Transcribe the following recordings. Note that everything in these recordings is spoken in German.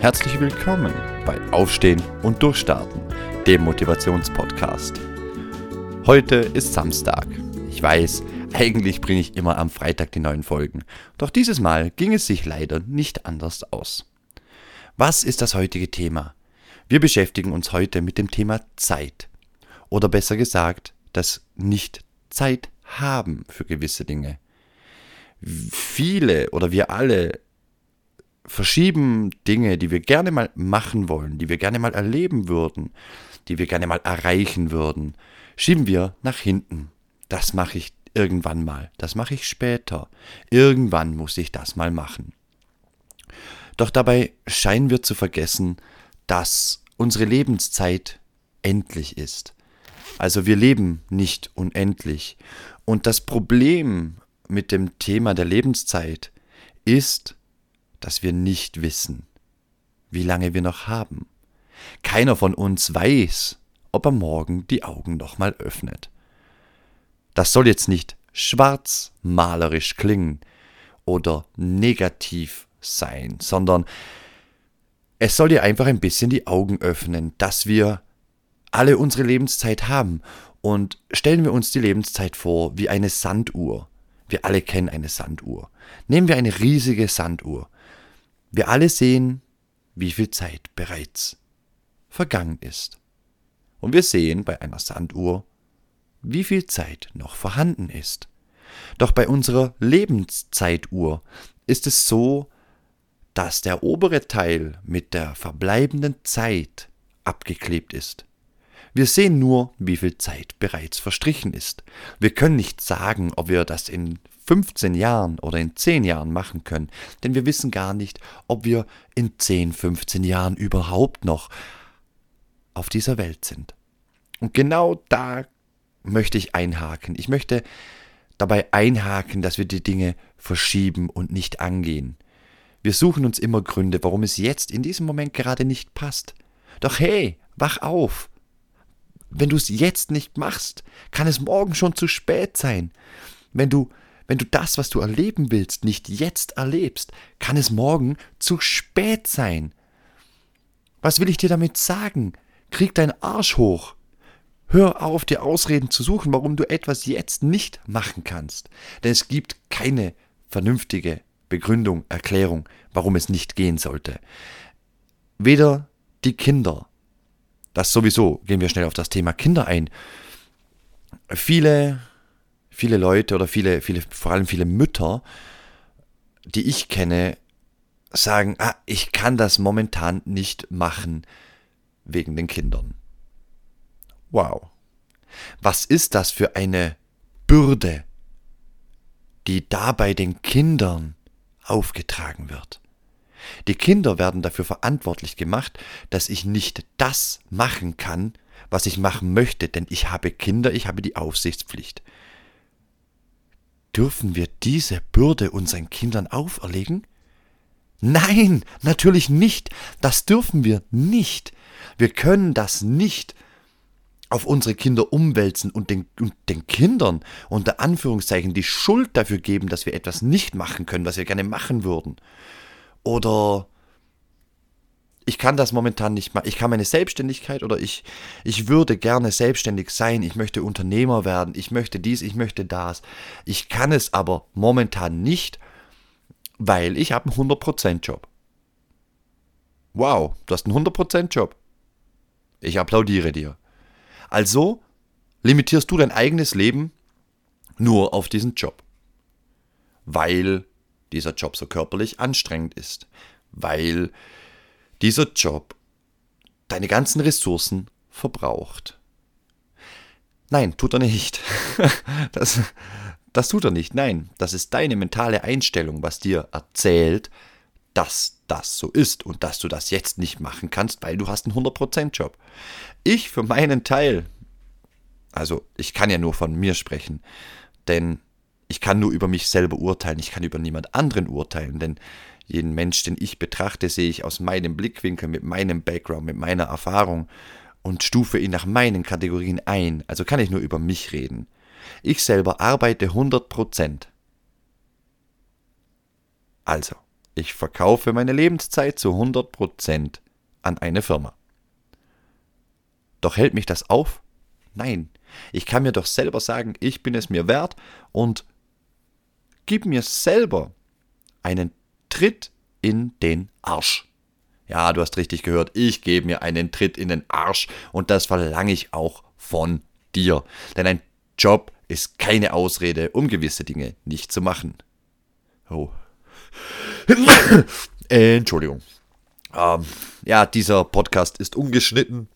Herzlich willkommen bei Aufstehen und Durchstarten, dem Motivationspodcast. Heute ist Samstag. Ich weiß, eigentlich bringe ich immer am Freitag die neuen Folgen, doch dieses Mal ging es sich leider nicht anders aus. Was ist das heutige Thema? Wir beschäftigen uns heute mit dem Thema Zeit. Oder besser gesagt, das Nicht-Zeit haben für gewisse Dinge. Viele oder wir alle verschieben Dinge, die wir gerne mal machen wollen, die wir gerne mal erleben würden, die wir gerne mal erreichen würden, schieben wir nach hinten. Das mache ich irgendwann mal, das mache ich später. Irgendwann muss ich das mal machen. Doch dabei scheinen wir zu vergessen, dass unsere Lebenszeit endlich ist. Also wir leben nicht unendlich. Und das Problem mit dem Thema der Lebenszeit ist, dass wir nicht wissen, wie lange wir noch haben. Keiner von uns weiß, ob er morgen die Augen nochmal öffnet. Das soll jetzt nicht schwarzmalerisch klingen oder negativ sein, sondern es soll dir einfach ein bisschen die Augen öffnen, dass wir alle unsere Lebenszeit haben. Und stellen wir uns die Lebenszeit vor wie eine Sanduhr. Wir alle kennen eine Sanduhr. Nehmen wir eine riesige Sanduhr. Wir alle sehen, wie viel Zeit bereits vergangen ist. Und wir sehen bei einer Sanduhr, wie viel Zeit noch vorhanden ist. Doch bei unserer Lebenszeituhr ist es so, dass der obere Teil mit der verbleibenden Zeit abgeklebt ist. Wir sehen nur, wie viel Zeit bereits verstrichen ist. Wir können nicht sagen, ob wir das in 15 Jahren oder in 10 Jahren machen können, denn wir wissen gar nicht, ob wir in 10, 15 Jahren überhaupt noch auf dieser Welt sind. Und genau da möchte ich einhaken. Ich möchte dabei einhaken, dass wir die Dinge verschieben und nicht angehen. Wir suchen uns immer Gründe, warum es jetzt in diesem Moment gerade nicht passt. Doch hey, wach auf. Wenn du es jetzt nicht machst, kann es morgen schon zu spät sein. Wenn du wenn du das, was du erleben willst, nicht jetzt erlebst, kann es morgen zu spät sein. Was will ich dir damit sagen? Krieg deinen Arsch hoch. Hör auf, dir Ausreden zu suchen, warum du etwas jetzt nicht machen kannst. Denn es gibt keine vernünftige Begründung, Erklärung, warum es nicht gehen sollte. Weder die Kinder, das sowieso, gehen wir schnell auf das Thema Kinder ein. Viele viele Leute oder viele, viele, vor allem viele Mütter, die ich kenne, sagen, ah, ich kann das momentan nicht machen wegen den Kindern. Wow. Was ist das für eine Bürde, die dabei den Kindern aufgetragen wird? Die Kinder werden dafür verantwortlich gemacht, dass ich nicht das machen kann, was ich machen möchte, denn ich habe Kinder, ich habe die Aufsichtspflicht. Dürfen wir diese Bürde unseren Kindern auferlegen? Nein, natürlich nicht. Das dürfen wir nicht. Wir können das nicht auf unsere Kinder umwälzen und den, und den Kindern unter Anführungszeichen die Schuld dafür geben, dass wir etwas nicht machen können, was wir gerne machen würden. Oder ich kann das momentan nicht machen. Ich kann meine Selbstständigkeit oder ich, ich würde gerne selbstständig sein. Ich möchte Unternehmer werden. Ich möchte dies, ich möchte das. Ich kann es aber momentan nicht, weil ich habe einen 100% Job. Wow, du hast einen 100% Job. Ich applaudiere dir. Also limitierst du dein eigenes Leben nur auf diesen Job. Weil dieser Job so körperlich anstrengend ist. Weil dieser Job deine ganzen Ressourcen verbraucht. Nein, tut er nicht. Das, das tut er nicht. Nein, das ist deine mentale Einstellung, was dir erzählt, dass das so ist und dass du das jetzt nicht machen kannst, weil du hast einen 100% Job. Ich für meinen Teil, also ich kann ja nur von mir sprechen, denn ich kann nur über mich selber urteilen, ich kann über niemand anderen urteilen, denn jeden Mensch, den ich betrachte, sehe ich aus meinem Blickwinkel, mit meinem Background, mit meiner Erfahrung und stufe ihn nach meinen Kategorien ein. Also kann ich nur über mich reden. Ich selber arbeite 100% Also, Ich verkaufe meine Lebenszeit zu 100% an eine Firma. Doch hält mich das auf? Nein. Ich kann mir doch selber sagen, ich bin es mir wert und gib mir selber einen Tritt in den Arsch. Ja, du hast richtig gehört, ich gebe mir einen Tritt in den Arsch und das verlange ich auch von dir. Denn ein Job ist keine Ausrede, um gewisse Dinge nicht zu machen. Oh. Entschuldigung. Ähm, ja, dieser Podcast ist ungeschnitten.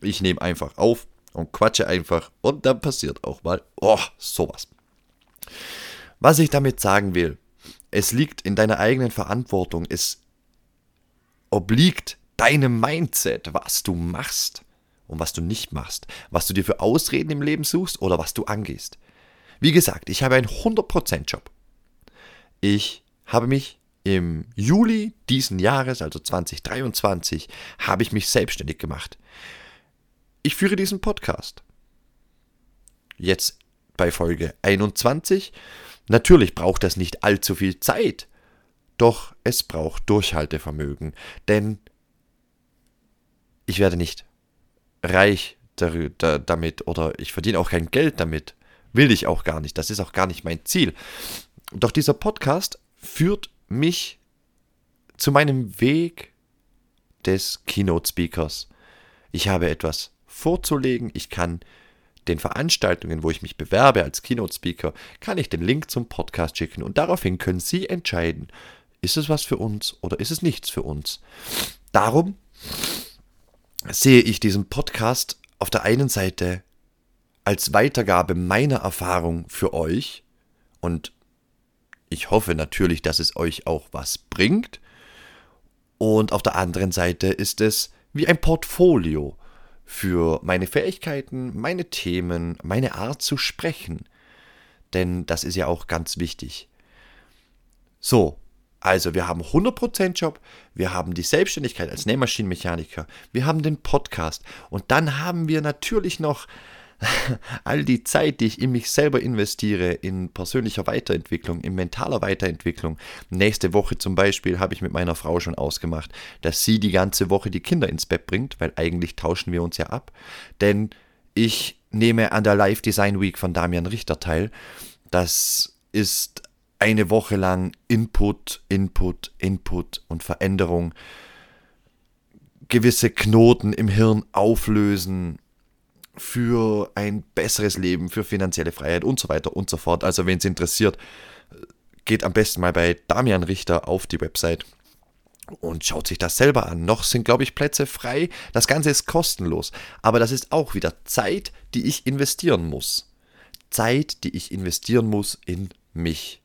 Ich nehme einfach auf und quatsche einfach und dann passiert auch mal, oh, sowas. Was ich damit sagen will, es liegt in deiner eigenen Verantwortung, es obliegt deinem Mindset, was du machst und was du nicht machst, was du dir für Ausreden im Leben suchst oder was du angehst. Wie gesagt, ich habe einen 100% Job. Ich habe mich im Juli diesen Jahres, also 2023, habe ich mich selbstständig gemacht. Ich führe diesen Podcast. Jetzt bei Folge 21. Natürlich braucht das nicht allzu viel Zeit, doch es braucht Durchhaltevermögen, denn ich werde nicht reich damit oder ich verdiene auch kein Geld damit. Will ich auch gar nicht. Das ist auch gar nicht mein Ziel. Doch dieser Podcast führt mich zu meinem Weg des Keynote Speakers. Ich habe etwas vorzulegen. Ich kann den Veranstaltungen, wo ich mich bewerbe als Keynote Speaker, kann ich den Link zum Podcast schicken und daraufhin können Sie entscheiden, ist es was für uns oder ist es nichts für uns. Darum sehe ich diesen Podcast auf der einen Seite als Weitergabe meiner Erfahrung für euch und ich hoffe natürlich, dass es euch auch was bringt. Und auf der anderen Seite ist es wie ein Portfolio für meine Fähigkeiten, meine Themen, meine Art zu sprechen. Denn das ist ja auch ganz wichtig. So, also wir haben 100% Job, wir haben die Selbstständigkeit als Nähmaschinenmechaniker, wir haben den Podcast und dann haben wir natürlich noch all die Zeit, die ich in mich selber investiere, in persönlicher Weiterentwicklung, in mentaler Weiterentwicklung. Nächste Woche zum Beispiel habe ich mit meiner Frau schon ausgemacht, dass sie die ganze Woche die Kinder ins Bett bringt, weil eigentlich tauschen wir uns ja ab. Denn ich nehme an der Live Design Week von Damian Richter teil. Das ist eine Woche lang Input, Input, Input und Veränderung. Gewisse Knoten im Hirn auflösen, für ein besseres Leben, für finanzielle Freiheit und so weiter und so fort. Also wenn es interessiert, geht am besten mal bei Damian Richter auf die Website und schaut sich das selber an. Noch sind, glaube ich, Plätze frei. Das Ganze ist kostenlos. Aber das ist auch wieder Zeit, die ich investieren muss. Zeit, die ich investieren muss in mich.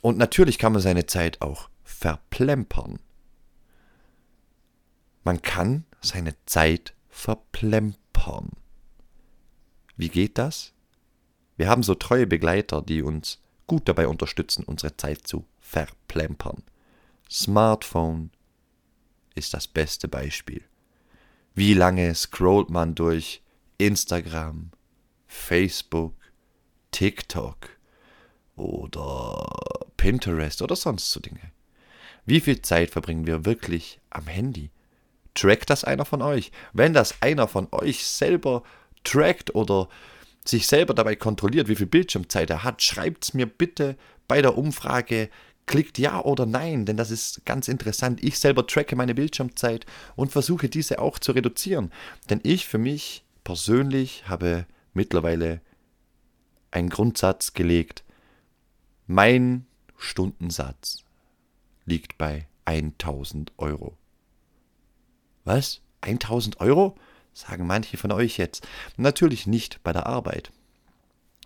Und natürlich kann man seine Zeit auch verplempern. Man kann seine Zeit verplempern. Wie geht das? Wir haben so treue Begleiter, die uns gut dabei unterstützen, unsere Zeit zu verplempern. Smartphone ist das beste Beispiel. Wie lange scrollt man durch Instagram, Facebook, TikTok oder Pinterest oder sonst so Dinge? Wie viel Zeit verbringen wir wirklich am Handy? Trackt das einer von euch? Wenn das einer von euch selber trackt oder sich selber dabei kontrolliert, wie viel Bildschirmzeit er hat, schreibt es mir bitte bei der Umfrage. Klickt ja oder nein, denn das ist ganz interessant. Ich selber tracke meine Bildschirmzeit und versuche diese auch zu reduzieren. Denn ich für mich persönlich habe mittlerweile einen Grundsatz gelegt. Mein Stundensatz liegt bei 1000 Euro. Was? 1000 Euro? Sagen manche von euch jetzt. Natürlich nicht bei der Arbeit.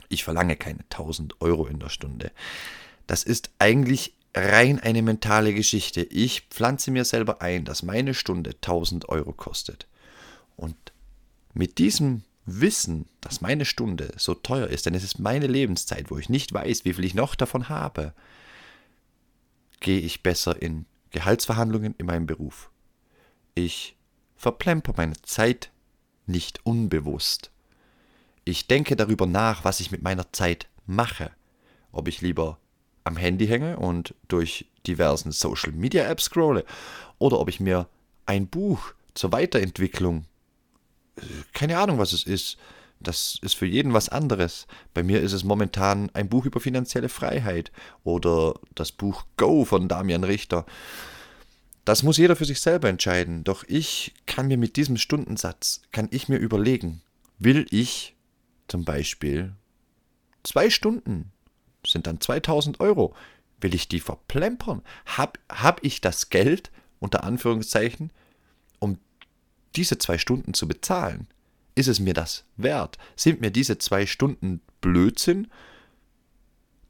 Ich verlange keine 1000 Euro in der Stunde. Das ist eigentlich rein eine mentale Geschichte. Ich pflanze mir selber ein, dass meine Stunde 1000 Euro kostet. Und mit diesem Wissen, dass meine Stunde so teuer ist, denn es ist meine Lebenszeit, wo ich nicht weiß, wie viel ich noch davon habe, gehe ich besser in Gehaltsverhandlungen in meinem Beruf. Ich verplemper meine Zeit nicht unbewusst. Ich denke darüber nach, was ich mit meiner Zeit mache. Ob ich lieber am Handy hänge und durch diversen Social Media Apps scrolle oder ob ich mir ein Buch zur Weiterentwicklung, keine Ahnung, was es ist, das ist für jeden was anderes. Bei mir ist es momentan ein Buch über finanzielle Freiheit oder das Buch Go von Damian Richter. Das muss jeder für sich selber entscheiden. Doch ich kann mir mit diesem Stundensatz, kann ich mir überlegen, will ich zum Beispiel zwei Stunden, sind dann 2000 Euro, will ich die verplempern? Hab, hab ich das Geld, unter Anführungszeichen, um diese zwei Stunden zu bezahlen? Ist es mir das wert? Sind mir diese zwei Stunden Blödsinn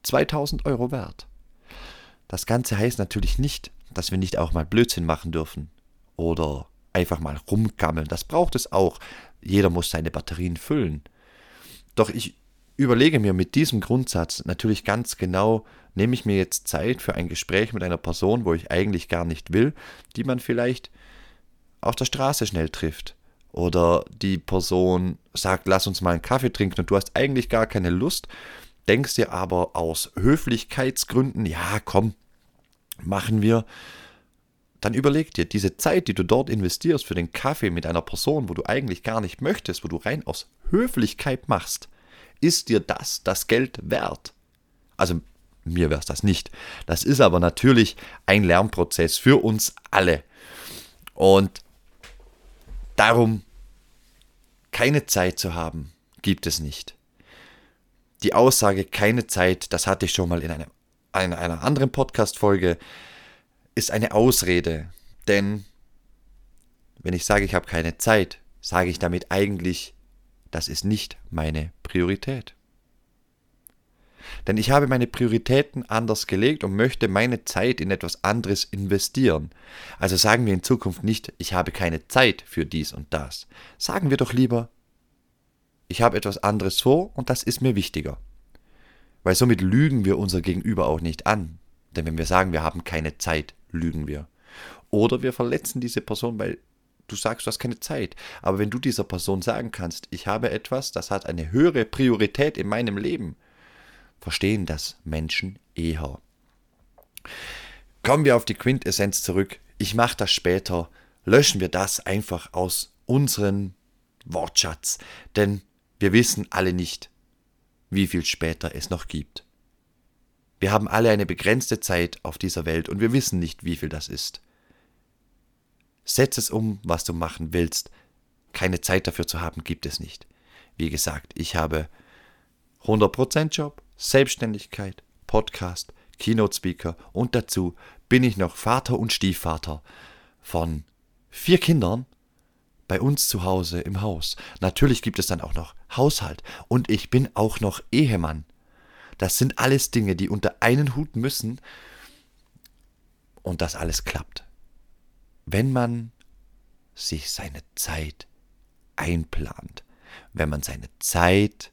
2000 Euro wert? Das Ganze heißt natürlich nicht, dass wir nicht auch mal Blödsinn machen dürfen oder einfach mal rumgammeln. Das braucht es auch. Jeder muss seine Batterien füllen. Doch ich überlege mir mit diesem Grundsatz natürlich ganz genau, nehme ich mir jetzt Zeit für ein Gespräch mit einer Person, wo ich eigentlich gar nicht will, die man vielleicht auf der Straße schnell trifft oder die Person sagt, lass uns mal einen Kaffee trinken und du hast eigentlich gar keine Lust, denkst dir aber aus Höflichkeitsgründen, ja, komm, machen wir, dann überleg dir, diese Zeit, die du dort investierst für den Kaffee mit einer Person, wo du eigentlich gar nicht möchtest, wo du rein aus Höflichkeit machst, ist dir das das Geld wert? Also mir wäre es das nicht. Das ist aber natürlich ein Lernprozess für uns alle. Und Darum, keine Zeit zu haben, gibt es nicht. Die Aussage keine Zeit, das hatte ich schon mal in, einem, in einer anderen Podcast-Folge, ist eine Ausrede. Denn wenn ich sage, ich habe keine Zeit, sage ich damit eigentlich, das ist nicht meine Priorität. Denn ich habe meine Prioritäten anders gelegt und möchte meine Zeit in etwas anderes investieren. Also sagen wir in Zukunft nicht, ich habe keine Zeit für dies und das. Sagen wir doch lieber, ich habe etwas anderes vor und das ist mir wichtiger. Weil somit lügen wir unser Gegenüber auch nicht an. Denn wenn wir sagen, wir haben keine Zeit, lügen wir. Oder wir verletzen diese Person, weil du sagst, du hast keine Zeit. Aber wenn du dieser Person sagen kannst, ich habe etwas, das hat eine höhere Priorität in meinem Leben, verstehen das Menschen eher. Kommen wir auf die Quintessenz zurück. Ich mache das später. Löschen wir das einfach aus unserem Wortschatz, denn wir wissen alle nicht, wie viel später es noch gibt. Wir haben alle eine begrenzte Zeit auf dieser Welt und wir wissen nicht, wie viel das ist. Setz es um, was du machen willst. Keine Zeit dafür zu haben, gibt es nicht. Wie gesagt, ich habe 100% Job, Selbstständigkeit, Podcast, Keynote Speaker und dazu bin ich noch Vater und Stiefvater von vier Kindern bei uns zu Hause im Haus. Natürlich gibt es dann auch noch Haushalt und ich bin auch noch Ehemann. Das sind alles Dinge, die unter einen Hut müssen und das alles klappt. Wenn man sich seine Zeit einplant, wenn man seine Zeit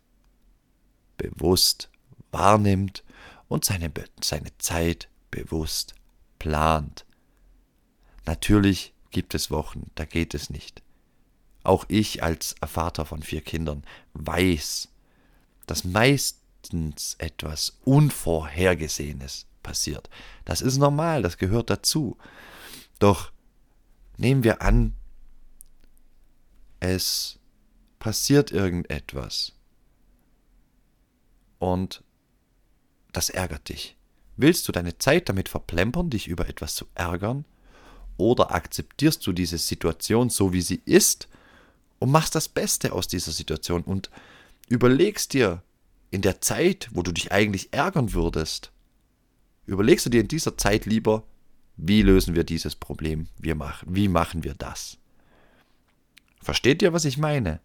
bewusst wahrnimmt und seine, seine Zeit bewusst plant. Natürlich gibt es Wochen, da geht es nicht. Auch ich als Vater von vier Kindern weiß, dass meistens etwas Unvorhergesehenes passiert. Das ist normal, das gehört dazu. Doch nehmen wir an, es passiert irgendetwas. Und das ärgert dich. Willst du deine Zeit damit verplempern, dich über etwas zu ärgern? Oder akzeptierst du diese Situation so, wie sie ist und machst das Beste aus dieser Situation und überlegst dir in der Zeit, wo du dich eigentlich ärgern würdest, überlegst du dir in dieser Zeit lieber, wie lösen wir dieses Problem? Wie machen wir das? Versteht ihr, was ich meine?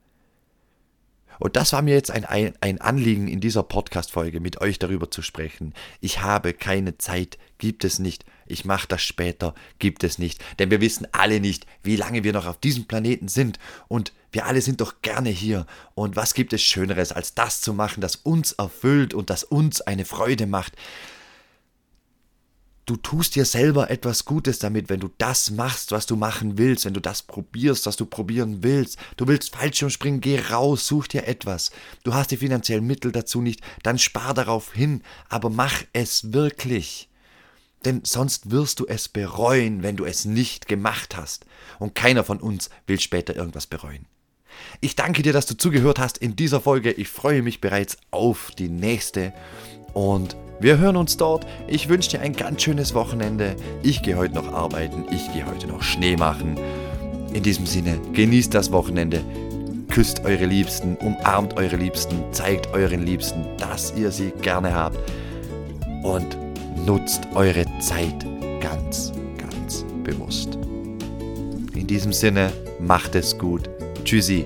Und das war mir jetzt ein, ein Anliegen in dieser Podcast-Folge, mit euch darüber zu sprechen. Ich habe keine Zeit, gibt es nicht. Ich mache das später, gibt es nicht. Denn wir wissen alle nicht, wie lange wir noch auf diesem Planeten sind. Und wir alle sind doch gerne hier. Und was gibt es Schöneres, als das zu machen, das uns erfüllt und das uns eine Freude macht? Du tust dir selber etwas Gutes damit, wenn du das machst, was du machen willst, wenn du das probierst, was du probieren willst. Du willst Fallschirmspringen, geh raus, such dir etwas. Du hast die finanziellen Mittel dazu nicht, dann spar darauf hin, aber mach es wirklich. Denn sonst wirst du es bereuen, wenn du es nicht gemacht hast. Und keiner von uns will später irgendwas bereuen. Ich danke dir, dass du zugehört hast in dieser Folge. Ich freue mich bereits auf die nächste. Und wir hören uns dort. Ich wünsche dir ein ganz schönes Wochenende. Ich gehe heute noch arbeiten. Ich gehe heute noch Schnee machen. In diesem Sinne, genießt das Wochenende. Küsst eure Liebsten, umarmt eure Liebsten, zeigt euren Liebsten, dass ihr sie gerne habt. Und nutzt eure Zeit ganz, ganz bewusst. In diesem Sinne, macht es gut. Tschüssi.